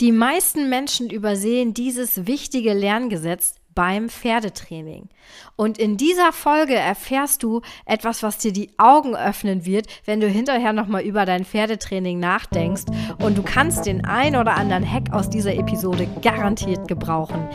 Die meisten Menschen übersehen dieses wichtige Lerngesetz beim Pferdetraining. Und in dieser Folge erfährst du etwas, was dir die Augen öffnen wird, wenn du hinterher nochmal über dein Pferdetraining nachdenkst. Und du kannst den ein oder anderen Hack aus dieser Episode garantiert gebrauchen.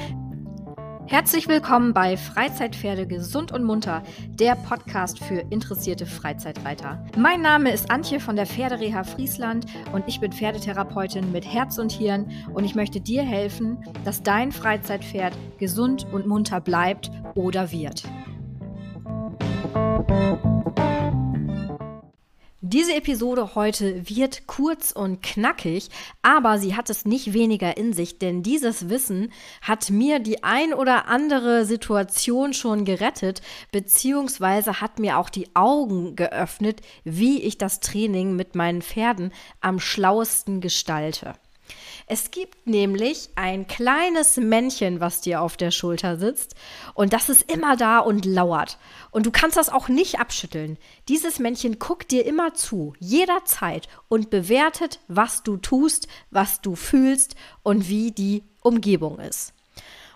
Herzlich willkommen bei Freizeitpferde gesund und munter, der Podcast für interessierte Freizeitreiter. Mein Name ist Antje von der Pferdereha Friesland und ich bin Pferdetherapeutin mit Herz und Hirn und ich möchte dir helfen, dass dein Freizeitpferd gesund und munter bleibt oder wird. Diese Episode heute wird kurz und knackig, aber sie hat es nicht weniger in sich, denn dieses Wissen hat mir die ein oder andere Situation schon gerettet, beziehungsweise hat mir auch die Augen geöffnet, wie ich das Training mit meinen Pferden am schlauesten gestalte. Es gibt nämlich ein kleines Männchen, was dir auf der Schulter sitzt und das ist immer da und lauert. Und du kannst das auch nicht abschütteln. Dieses Männchen guckt dir immer zu, jederzeit und bewertet, was du tust, was du fühlst und wie die Umgebung ist.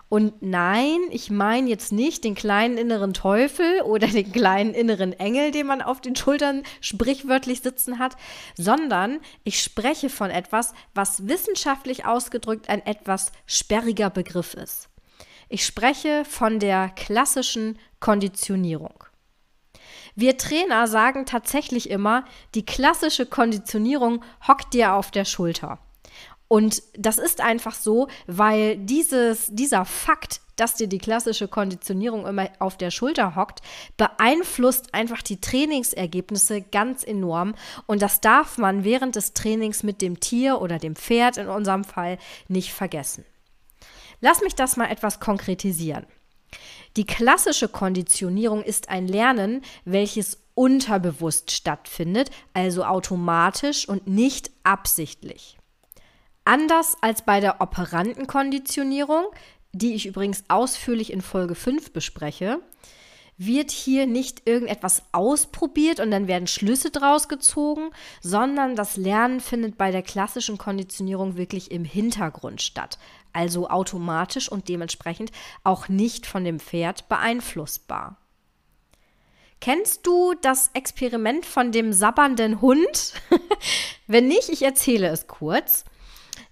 Und nein, ich meine jetzt nicht den kleinen inneren Teufel oder den kleinen inneren Engel, den man auf den Schultern sprichwörtlich sitzen hat, sondern ich spreche von etwas, was wissenschaftlich ausgedrückt ein etwas sperriger Begriff ist. Ich spreche von der klassischen Konditionierung. Wir Trainer sagen tatsächlich immer, die klassische Konditionierung hockt dir auf der Schulter. Und das ist einfach so, weil dieses, dieser Fakt, dass dir die klassische Konditionierung immer auf der Schulter hockt, beeinflusst einfach die Trainingsergebnisse ganz enorm. Und das darf man während des Trainings mit dem Tier oder dem Pferd in unserem Fall nicht vergessen. Lass mich das mal etwas konkretisieren. Die klassische Konditionierung ist ein Lernen, welches unterbewusst stattfindet, also automatisch und nicht absichtlich. Anders als bei der Operantenkonditionierung, die ich übrigens ausführlich in Folge 5 bespreche, wird hier nicht irgendetwas ausprobiert und dann werden Schlüsse draus gezogen, sondern das Lernen findet bei der klassischen Konditionierung wirklich im Hintergrund statt, also automatisch und dementsprechend auch nicht von dem Pferd beeinflussbar. Kennst du das Experiment von dem sabbernden Hund? Wenn nicht, ich erzähle es kurz.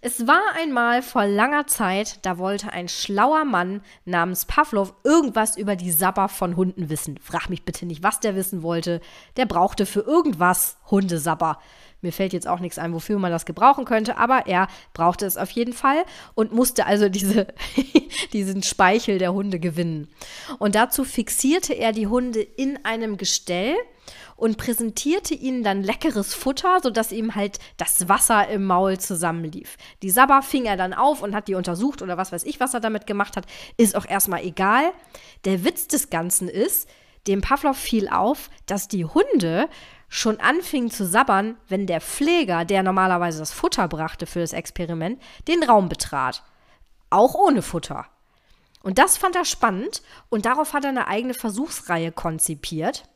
Es war einmal vor langer Zeit, da wollte ein schlauer Mann namens Pavlov irgendwas über die Sabber von Hunden wissen. Frag mich bitte nicht, was der wissen wollte. Der brauchte für irgendwas Hundesabber. Mir fällt jetzt auch nichts ein, wofür man das gebrauchen könnte, aber er brauchte es auf jeden Fall und musste also diese, diesen Speichel der Hunde gewinnen. Und dazu fixierte er die Hunde in einem Gestell und präsentierte ihnen dann leckeres Futter, sodass ihm halt das Wasser im Maul zusammenlief. Die Sabber fing er dann auf und hat die untersucht oder was weiß ich, was er damit gemacht hat, ist auch erstmal egal. Der Witz des Ganzen ist, dem Pavlov fiel auf, dass die Hunde schon anfingen zu sabbern, wenn der Pfleger, der normalerweise das Futter brachte für das Experiment, den Raum betrat. Auch ohne Futter. Und das fand er spannend und darauf hat er eine eigene Versuchsreihe konzipiert.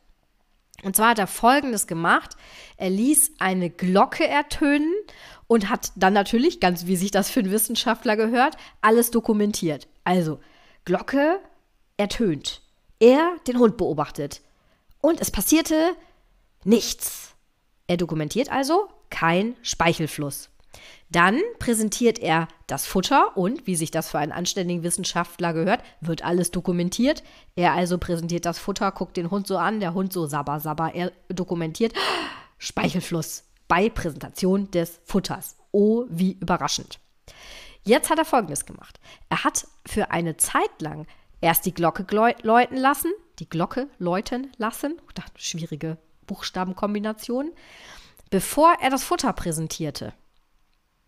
Und zwar hat er Folgendes gemacht. Er ließ eine Glocke ertönen und hat dann natürlich, ganz wie sich das für einen Wissenschaftler gehört, alles dokumentiert. Also, Glocke ertönt. Er den Hund beobachtet. Und es passierte nichts. Er dokumentiert also kein Speichelfluss. Dann präsentiert er das Futter und, wie sich das für einen anständigen Wissenschaftler gehört, wird alles dokumentiert. Er also präsentiert das Futter, guckt den Hund so an, der Hund so sabber, sabber. Er dokumentiert Speichelfluss bei Präsentation des Futters. Oh, wie überraschend. Jetzt hat er Folgendes gemacht. Er hat für eine Zeit lang erst die Glocke läuten lassen, die Glocke läuten lassen, oh, schwierige Buchstabenkombination, bevor er das Futter präsentierte.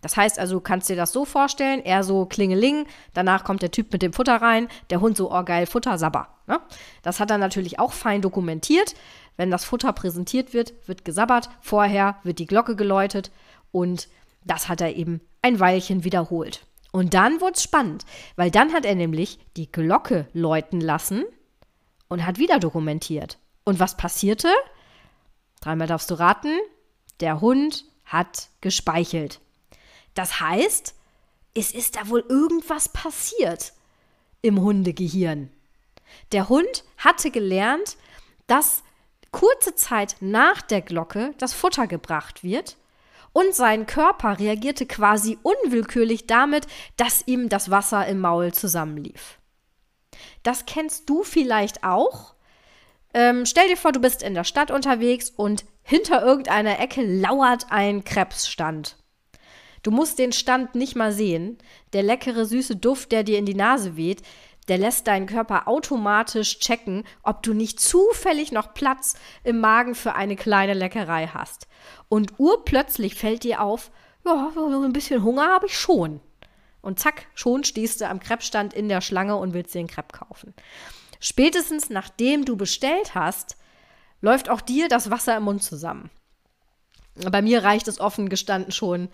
Das heißt also, du kannst dir das so vorstellen, er so klingeling, danach kommt der Typ mit dem Futter rein, der Hund so, oh geil, Futter, sabber. Ne? Das hat er natürlich auch fein dokumentiert. Wenn das Futter präsentiert wird, wird gesabbert, vorher wird die Glocke geläutet und das hat er eben ein Weilchen wiederholt. Und dann wurde es spannend, weil dann hat er nämlich die Glocke läuten lassen und hat wieder dokumentiert. Und was passierte? Dreimal darfst du raten, der Hund hat gespeichelt. Das heißt, es ist da wohl irgendwas passiert im Hundegehirn. Der Hund hatte gelernt, dass kurze Zeit nach der Glocke das Futter gebracht wird und sein Körper reagierte quasi unwillkürlich damit, dass ihm das Wasser im Maul zusammenlief. Das kennst du vielleicht auch. Ähm, stell dir vor, du bist in der Stadt unterwegs und hinter irgendeiner Ecke lauert ein Krebsstand. Du musst den Stand nicht mal sehen. Der leckere, süße Duft, der dir in die Nase weht, der lässt deinen Körper automatisch checken, ob du nicht zufällig noch Platz im Magen für eine kleine Leckerei hast. Und urplötzlich fällt dir auf, ja, so ein bisschen Hunger habe ich schon. Und zack, schon stehst du am Krebsstand in der Schlange und willst dir einen Crepe kaufen. Spätestens nachdem du bestellt hast, läuft auch dir das Wasser im Mund zusammen. Bei mir reicht es offen gestanden schon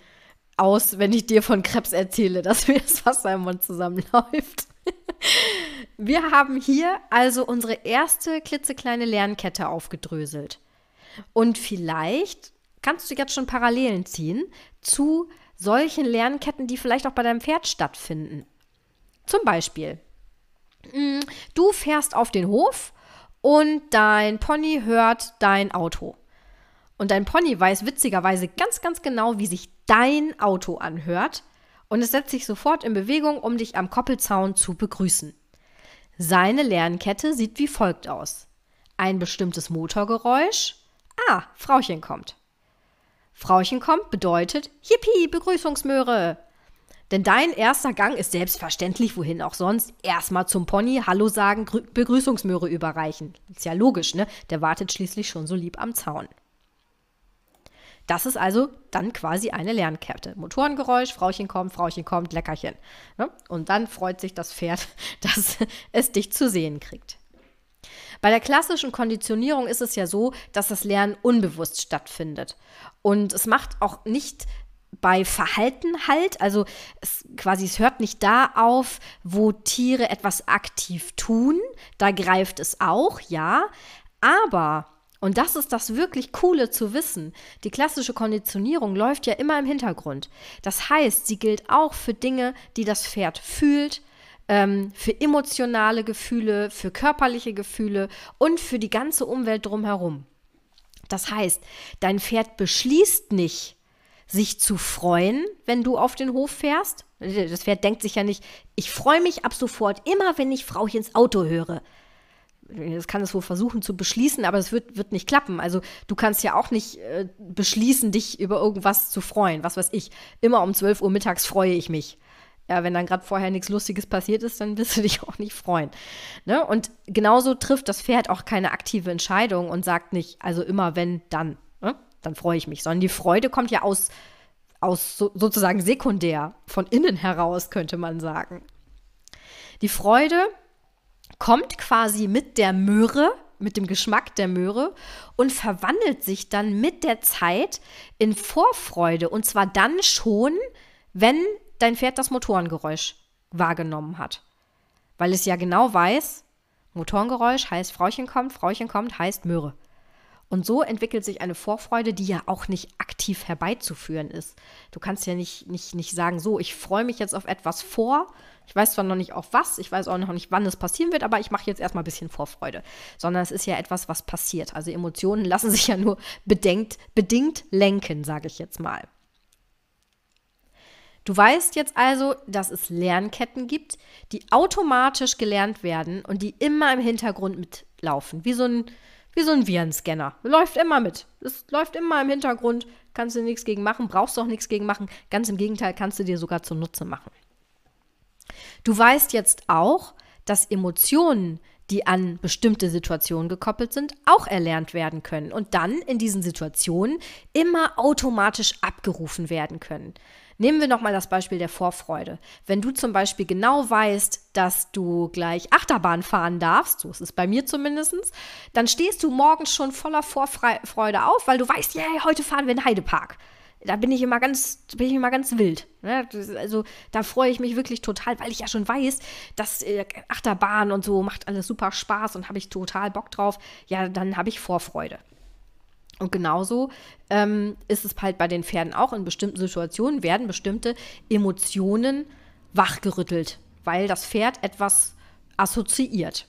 aus, wenn ich dir von Krebs erzähle, dass mir das Wasser im Mund zusammenläuft. Wir haben hier also unsere erste klitzekleine Lernkette aufgedröselt. Und vielleicht kannst du jetzt schon Parallelen ziehen zu solchen Lernketten, die vielleicht auch bei deinem Pferd stattfinden. Zum Beispiel, mm, du fährst auf den Hof und dein Pony hört dein Auto. Und dein Pony weiß witzigerweise ganz, ganz genau, wie sich dein Auto anhört und es setzt sich sofort in Bewegung, um dich am Koppelzaun zu begrüßen. Seine Lernkette sieht wie folgt aus. Ein bestimmtes Motorgeräusch. Ah, Frauchen kommt. Frauchen kommt bedeutet Yippie, Begrüßungsmöhre. Denn dein erster Gang ist selbstverständlich, wohin auch sonst, erstmal zum Pony Hallo sagen, Begrüßungsmöhre überreichen. Ist ja logisch, ne? Der wartet schließlich schon so lieb am Zaun. Das ist also dann quasi eine Lernkette. Motorengeräusch, Frauchen kommt, Frauchen kommt, Leckerchen. Ne? Und dann freut sich das Pferd, dass es dich zu sehen kriegt. Bei der klassischen Konditionierung ist es ja so, dass das Lernen unbewusst stattfindet. Und es macht auch nicht bei Verhalten halt, also es quasi es hört nicht da auf, wo Tiere etwas aktiv tun, da greift es auch, ja, aber und das ist das wirklich Coole zu wissen. Die klassische Konditionierung läuft ja immer im Hintergrund. Das heißt, sie gilt auch für Dinge, die das Pferd fühlt, ähm, für emotionale Gefühle, für körperliche Gefühle und für die ganze Umwelt drumherum. Das heißt, dein Pferd beschließt nicht, sich zu freuen, wenn du auf den Hof fährst. Das Pferd denkt sich ja nicht, ich freue mich ab sofort immer, wenn ich Frauchens Auto höre das kann es wohl versuchen zu beschließen, aber es wird, wird nicht klappen. Also du kannst ja auch nicht äh, beschließen, dich über irgendwas zu freuen. Was weiß ich. Immer um 12 Uhr mittags freue ich mich. Ja, wenn dann gerade vorher nichts Lustiges passiert ist, dann wirst du dich auch nicht freuen. Ne? Und genauso trifft das Pferd auch keine aktive Entscheidung und sagt nicht, also immer wenn, dann. Ne? Dann freue ich mich. Sondern die Freude kommt ja aus, aus so, sozusagen sekundär, von innen heraus, könnte man sagen. Die Freude kommt quasi mit der Möhre, mit dem Geschmack der Möhre und verwandelt sich dann mit der Zeit in Vorfreude. Und zwar dann schon, wenn dein Pferd das Motorengeräusch wahrgenommen hat. Weil es ja genau weiß, Motorengeräusch heißt Frauchen kommt, Frauchen kommt heißt Möhre. Und so entwickelt sich eine Vorfreude, die ja auch nicht aktiv herbeizuführen ist. Du kannst ja nicht, nicht, nicht sagen, so, ich freue mich jetzt auf etwas vor. Ich weiß zwar noch nicht auf was, ich weiß auch noch nicht, wann es passieren wird, aber ich mache jetzt erstmal ein bisschen Vorfreude. Sondern es ist ja etwas, was passiert. Also Emotionen lassen sich ja nur bedenkt, bedingt lenken, sage ich jetzt mal. Du weißt jetzt also, dass es Lernketten gibt, die automatisch gelernt werden und die immer im Hintergrund mitlaufen, wie so ein wie so ein Virenscanner. Läuft immer mit. Es läuft immer im Hintergrund. Kannst du nichts gegen machen, brauchst du auch nichts gegen machen. Ganz im Gegenteil, kannst du dir sogar zunutze machen. Du weißt jetzt auch, dass Emotionen, die an bestimmte Situationen gekoppelt sind, auch erlernt werden können und dann in diesen Situationen immer automatisch abgerufen werden können. Nehmen wir nochmal das Beispiel der Vorfreude. Wenn du zum Beispiel genau weißt, dass du gleich Achterbahn fahren darfst, so ist es bei mir zumindest, dann stehst du morgens schon voller Vorfreude auf, weil du weißt, yeah, heute fahren wir in Heidepark. Da bin ich immer ganz, bin ich immer ganz wild. Ne? Also da freue ich mich wirklich total, weil ich ja schon weiß, dass äh, Achterbahn und so macht alles super Spaß und habe ich total Bock drauf. Ja, dann habe ich Vorfreude. Und genauso ähm, ist es halt bei den Pferden auch. In bestimmten Situationen werden bestimmte Emotionen wachgerüttelt, weil das Pferd etwas assoziiert.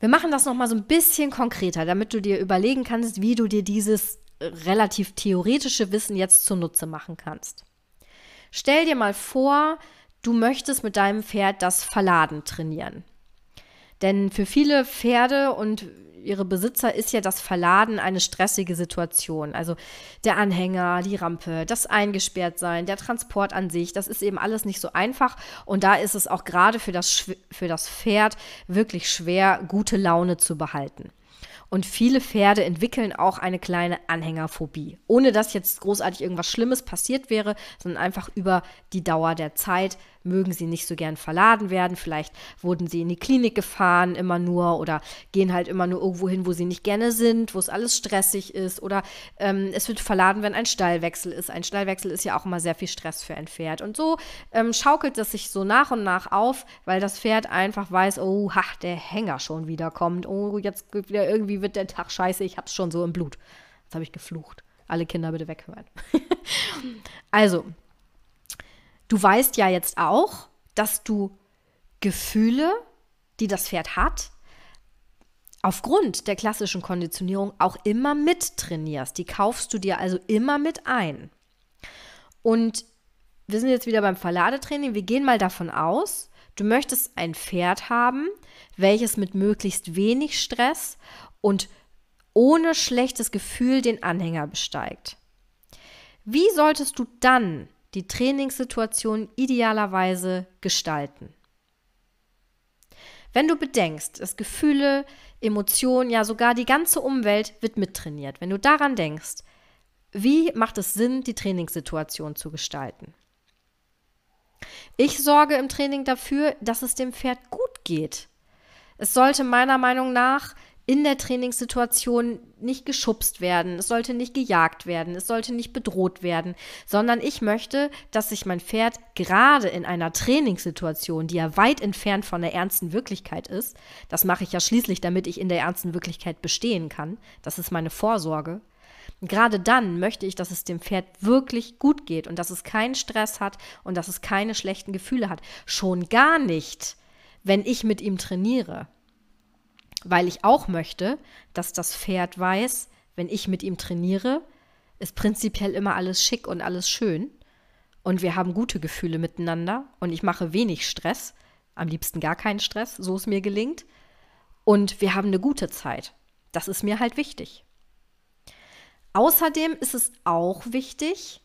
Wir machen das nochmal so ein bisschen konkreter, damit du dir überlegen kannst, wie du dir dieses relativ theoretische Wissen jetzt zunutze machen kannst. Stell dir mal vor, du möchtest mit deinem Pferd das Verladen trainieren. Denn für viele Pferde und ihre Besitzer ist ja das Verladen eine stressige Situation. Also der Anhänger, die Rampe, das Eingesperrtsein, der Transport an sich, das ist eben alles nicht so einfach. Und da ist es auch gerade für das, für das Pferd wirklich schwer, gute Laune zu behalten. Und viele Pferde entwickeln auch eine kleine Anhängerphobie. Ohne dass jetzt großartig irgendwas Schlimmes passiert wäre, sondern einfach über die Dauer der Zeit mögen sie nicht so gern verladen werden. Vielleicht wurden sie in die Klinik gefahren immer nur oder gehen halt immer nur irgendwo hin, wo sie nicht gerne sind, wo es alles stressig ist. Oder ähm, es wird verladen, wenn ein Stallwechsel ist. Ein Stallwechsel ist ja auch immer sehr viel Stress für ein Pferd. Und so ähm, schaukelt es sich so nach und nach auf, weil das Pferd einfach weiß, oh, ha, der Hänger schon wieder kommt. Oh, jetzt wieder irgendwie wird der Tag scheiße, ich hab's schon so im Blut. Jetzt habe ich geflucht. Alle Kinder bitte weghören. also, Du weißt ja jetzt auch, dass du Gefühle, die das Pferd hat, aufgrund der klassischen Konditionierung auch immer mittrainierst. Die kaufst du dir also immer mit ein. Und wir sind jetzt wieder beim Verladetraining. Wir gehen mal davon aus, du möchtest ein Pferd haben, welches mit möglichst wenig Stress und ohne schlechtes Gefühl den Anhänger besteigt. Wie solltest du dann die Trainingssituation idealerweise gestalten. Wenn du bedenkst, dass Gefühle, Emotionen, ja sogar die ganze Umwelt wird mittrainiert, wenn du daran denkst, wie macht es Sinn, die Trainingssituation zu gestalten? Ich sorge im Training dafür, dass es dem Pferd gut geht. Es sollte meiner Meinung nach in der Trainingssituation nicht geschubst werden, es sollte nicht gejagt werden, es sollte nicht bedroht werden, sondern ich möchte, dass sich mein Pferd gerade in einer Trainingssituation, die ja weit entfernt von der ernsten Wirklichkeit ist, das mache ich ja schließlich, damit ich in der ernsten Wirklichkeit bestehen kann, das ist meine Vorsorge. gerade dann möchte ich, dass es dem Pferd wirklich gut geht und dass es keinen Stress hat und dass es keine schlechten Gefühle hat. Schon gar nicht, wenn ich mit ihm trainiere weil ich auch möchte, dass das Pferd weiß, wenn ich mit ihm trainiere, ist prinzipiell immer alles schick und alles schön und wir haben gute Gefühle miteinander und ich mache wenig Stress, am liebsten gar keinen Stress, so es mir gelingt und wir haben eine gute Zeit. Das ist mir halt wichtig. Außerdem ist es auch wichtig,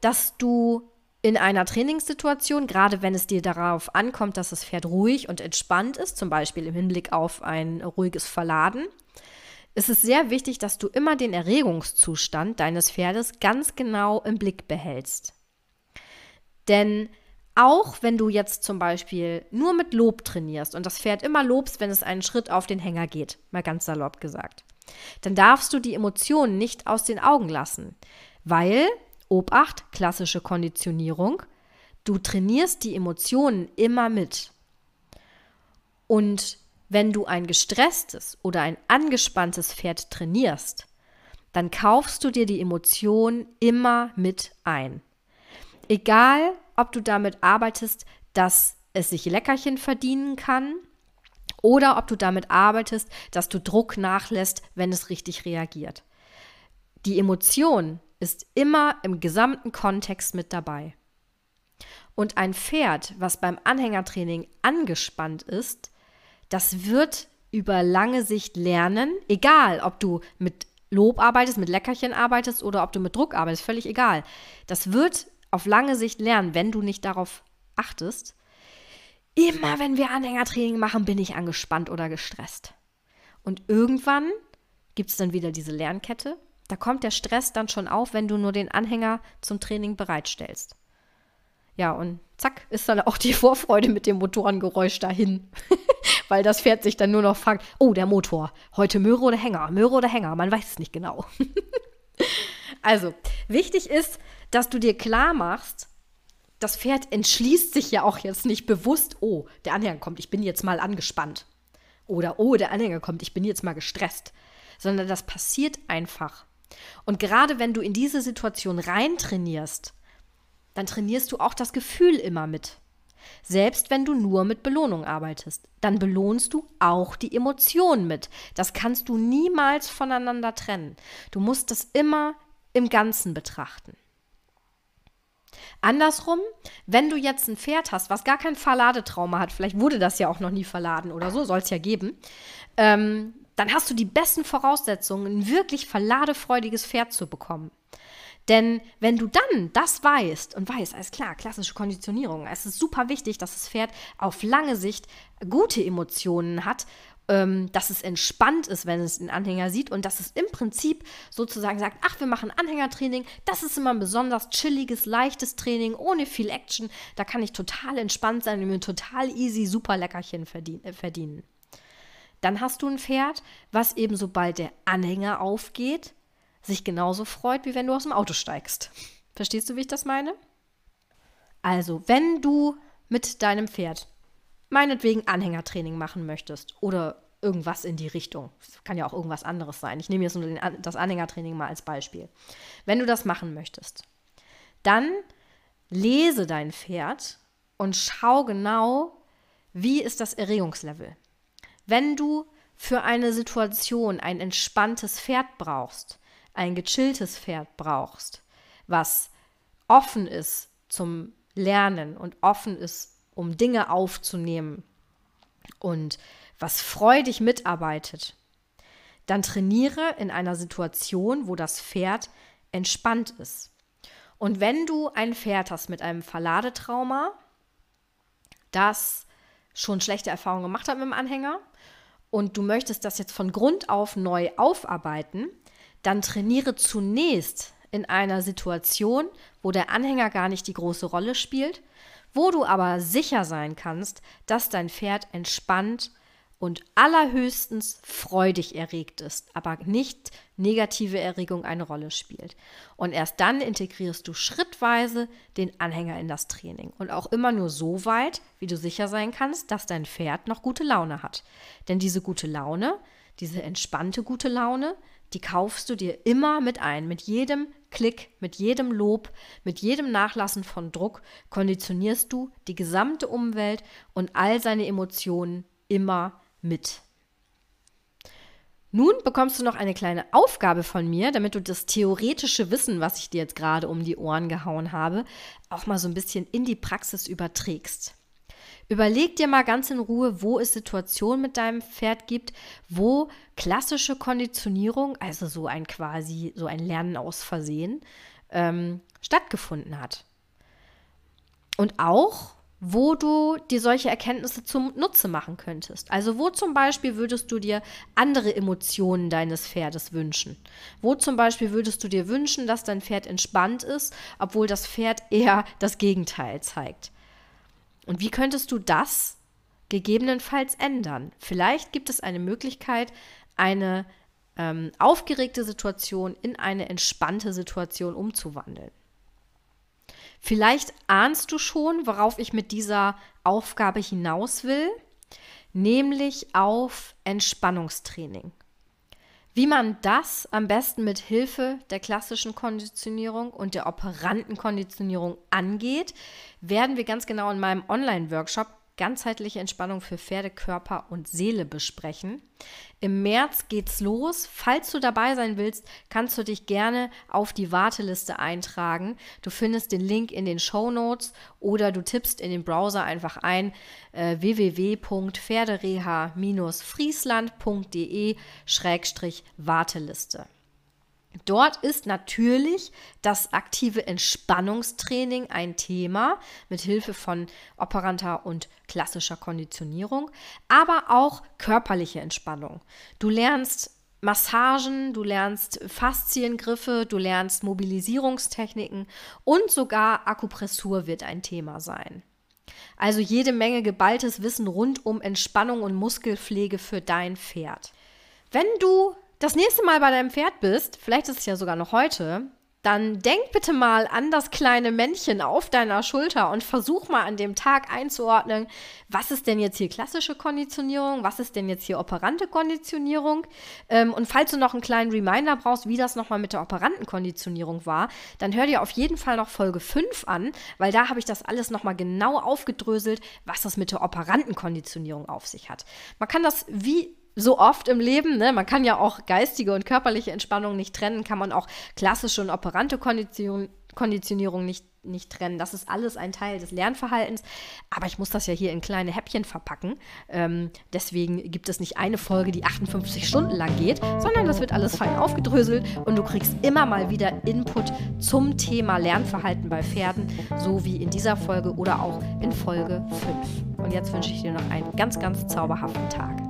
dass du in einer Trainingssituation, gerade wenn es dir darauf ankommt, dass das Pferd ruhig und entspannt ist, zum Beispiel im Hinblick auf ein ruhiges Verladen, ist es sehr wichtig, dass du immer den Erregungszustand deines Pferdes ganz genau im Blick behältst. Denn auch wenn du jetzt zum Beispiel nur mit Lob trainierst und das Pferd immer lobst, wenn es einen Schritt auf den Hänger geht, mal ganz salopp gesagt, dann darfst du die Emotionen nicht aus den Augen lassen, weil Obacht, klassische Konditionierung. Du trainierst die Emotionen immer mit. Und wenn du ein gestresstes oder ein angespanntes Pferd trainierst, dann kaufst du dir die Emotionen immer mit ein. Egal, ob du damit arbeitest, dass es sich Leckerchen verdienen kann oder ob du damit arbeitest, dass du Druck nachlässt, wenn es richtig reagiert. Die Emotion ist immer im gesamten Kontext mit dabei. Und ein Pferd, was beim Anhängertraining angespannt ist, das wird über lange Sicht lernen, egal ob du mit Lob arbeitest, mit Leckerchen arbeitest oder ob du mit Druck arbeitest, völlig egal. Das wird auf lange Sicht lernen, wenn du nicht darauf achtest. Immer wenn wir Anhängertraining machen, bin ich angespannt oder gestresst. Und irgendwann gibt es dann wieder diese Lernkette da kommt der Stress dann schon auf, wenn du nur den Anhänger zum Training bereitstellst. Ja, und zack, ist dann auch die Vorfreude mit dem Motorengeräusch dahin. Weil das Pferd sich dann nur noch fragt, oh, der Motor, heute Möhre oder Hänger, Möhre oder Hänger, man weiß es nicht genau. also, wichtig ist, dass du dir klar machst, das Pferd entschließt sich ja auch jetzt nicht bewusst, oh, der Anhänger kommt, ich bin jetzt mal angespannt. Oder, oh, der Anhänger kommt, ich bin jetzt mal gestresst sondern das passiert einfach. Und gerade wenn du in diese Situation rein trainierst, dann trainierst du auch das Gefühl immer mit. Selbst wenn du nur mit Belohnung arbeitest, dann belohnst du auch die Emotionen mit. Das kannst du niemals voneinander trennen. Du musst das immer im Ganzen betrachten. Andersrum, wenn du jetzt ein Pferd hast, was gar kein Verladetrauma hat, vielleicht wurde das ja auch noch nie verladen oder so, soll es ja geben, ähm, dann hast du die besten Voraussetzungen, ein wirklich verladefreudiges Pferd zu bekommen. Denn wenn du dann das weißt und weißt, alles klar, klassische Konditionierung, es ist super wichtig, dass das Pferd auf lange Sicht gute Emotionen hat, ähm, dass es entspannt ist, wenn es den Anhänger sieht und dass es im Prinzip sozusagen sagt, ach, wir machen Anhängertraining, das ist immer ein besonders chilliges, leichtes Training, ohne viel Action, da kann ich total entspannt sein und mir total easy super Leckerchen äh, verdienen. Dann hast du ein Pferd, was eben sobald der Anhänger aufgeht, sich genauso freut, wie wenn du aus dem Auto steigst. Verstehst du, wie ich das meine? Also, wenn du mit deinem Pferd meinetwegen Anhängertraining machen möchtest oder irgendwas in die Richtung, das kann ja auch irgendwas anderes sein. Ich nehme jetzt nur das Anhängertraining mal als Beispiel. Wenn du das machen möchtest, dann lese dein Pferd und schau genau, wie ist das Erregungslevel. Wenn du für eine Situation ein entspanntes Pferd brauchst, ein gechilltes Pferd brauchst, was offen ist zum Lernen und offen ist, um Dinge aufzunehmen und was freudig mitarbeitet, dann trainiere in einer Situation, wo das Pferd entspannt ist. Und wenn du ein Pferd hast mit einem Verladetrauma, das schon schlechte Erfahrungen gemacht hat mit dem Anhänger und du möchtest das jetzt von Grund auf neu aufarbeiten, dann trainiere zunächst in einer Situation, wo der Anhänger gar nicht die große Rolle spielt, wo du aber sicher sein kannst, dass dein Pferd entspannt und allerhöchstens freudig erregt ist, aber nicht negative Erregung eine Rolle spielt. Und erst dann integrierst du schrittweise den Anhänger in das Training und auch immer nur so weit, wie du sicher sein kannst, dass dein Pferd noch gute Laune hat. Denn diese gute Laune, diese entspannte gute Laune, die kaufst du dir immer mit ein. Mit jedem Klick, mit jedem Lob, mit jedem Nachlassen von Druck konditionierst du die gesamte Umwelt und all seine Emotionen immer mit. Nun bekommst du noch eine kleine Aufgabe von mir, damit du das theoretische Wissen, was ich dir jetzt gerade um die Ohren gehauen habe, auch mal so ein bisschen in die Praxis überträgst. Überleg dir mal ganz in Ruhe, wo es Situationen mit deinem Pferd gibt, wo klassische Konditionierung, also so ein quasi, so ein Lernen aus Versehen, ähm, stattgefunden hat. Und auch, wo du dir solche Erkenntnisse zum Nutze machen könntest. Also wo zum Beispiel würdest du dir andere Emotionen deines Pferdes wünschen? Wo zum Beispiel würdest du dir wünschen, dass dein Pferd entspannt ist, obwohl das Pferd eher das Gegenteil zeigt? Und wie könntest du das gegebenenfalls ändern? Vielleicht gibt es eine Möglichkeit, eine ähm, aufgeregte Situation in eine entspannte Situation umzuwandeln. Vielleicht ahnst du schon, worauf ich mit dieser Aufgabe hinaus will, nämlich auf Entspannungstraining. Wie man das am besten mit Hilfe der klassischen Konditionierung und der operanten Konditionierung angeht, werden wir ganz genau in meinem Online-Workshop ganzheitliche Entspannung für Pferde, Körper und Seele besprechen. Im März geht's los. Falls du dabei sein willst, kannst du dich gerne auf die Warteliste eintragen. Du findest den Link in den Show Notes oder du tippst in den Browser einfach ein äh, www.pferdereha-friesland.de-warteliste. Dort ist natürlich das aktive Entspannungstraining ein Thema mit Hilfe von operanter und klassischer Konditionierung, aber auch körperliche Entspannung. Du lernst Massagen, du lernst Fasziengriffe, du lernst Mobilisierungstechniken und sogar Akupressur wird ein Thema sein. Also jede Menge geballtes Wissen rund um Entspannung und Muskelpflege für dein Pferd. Wenn du das nächste Mal bei deinem Pferd bist, vielleicht ist es ja sogar noch heute, dann denk bitte mal an das kleine Männchen auf deiner Schulter und versuch mal an dem Tag einzuordnen, was ist denn jetzt hier klassische Konditionierung, was ist denn jetzt hier operante Konditionierung. Ähm, und falls du noch einen kleinen Reminder brauchst, wie das nochmal mit der operanten Konditionierung war, dann hör dir auf jeden Fall noch Folge 5 an, weil da habe ich das alles nochmal genau aufgedröselt, was das mit der operanten Konditionierung auf sich hat. Man kann das wie so oft im Leben, ne? man kann ja auch geistige und körperliche Entspannung nicht trennen, kann man auch klassische und operante Kondition, Konditionierung nicht, nicht trennen. Das ist alles ein Teil des Lernverhaltens, aber ich muss das ja hier in kleine Häppchen verpacken. Ähm, deswegen gibt es nicht eine Folge, die 58 Stunden lang geht, sondern das wird alles fein aufgedröselt und du kriegst immer mal wieder Input zum Thema Lernverhalten bei Pferden, so wie in dieser Folge oder auch in Folge 5. Und jetzt wünsche ich dir noch einen ganz, ganz zauberhaften Tag.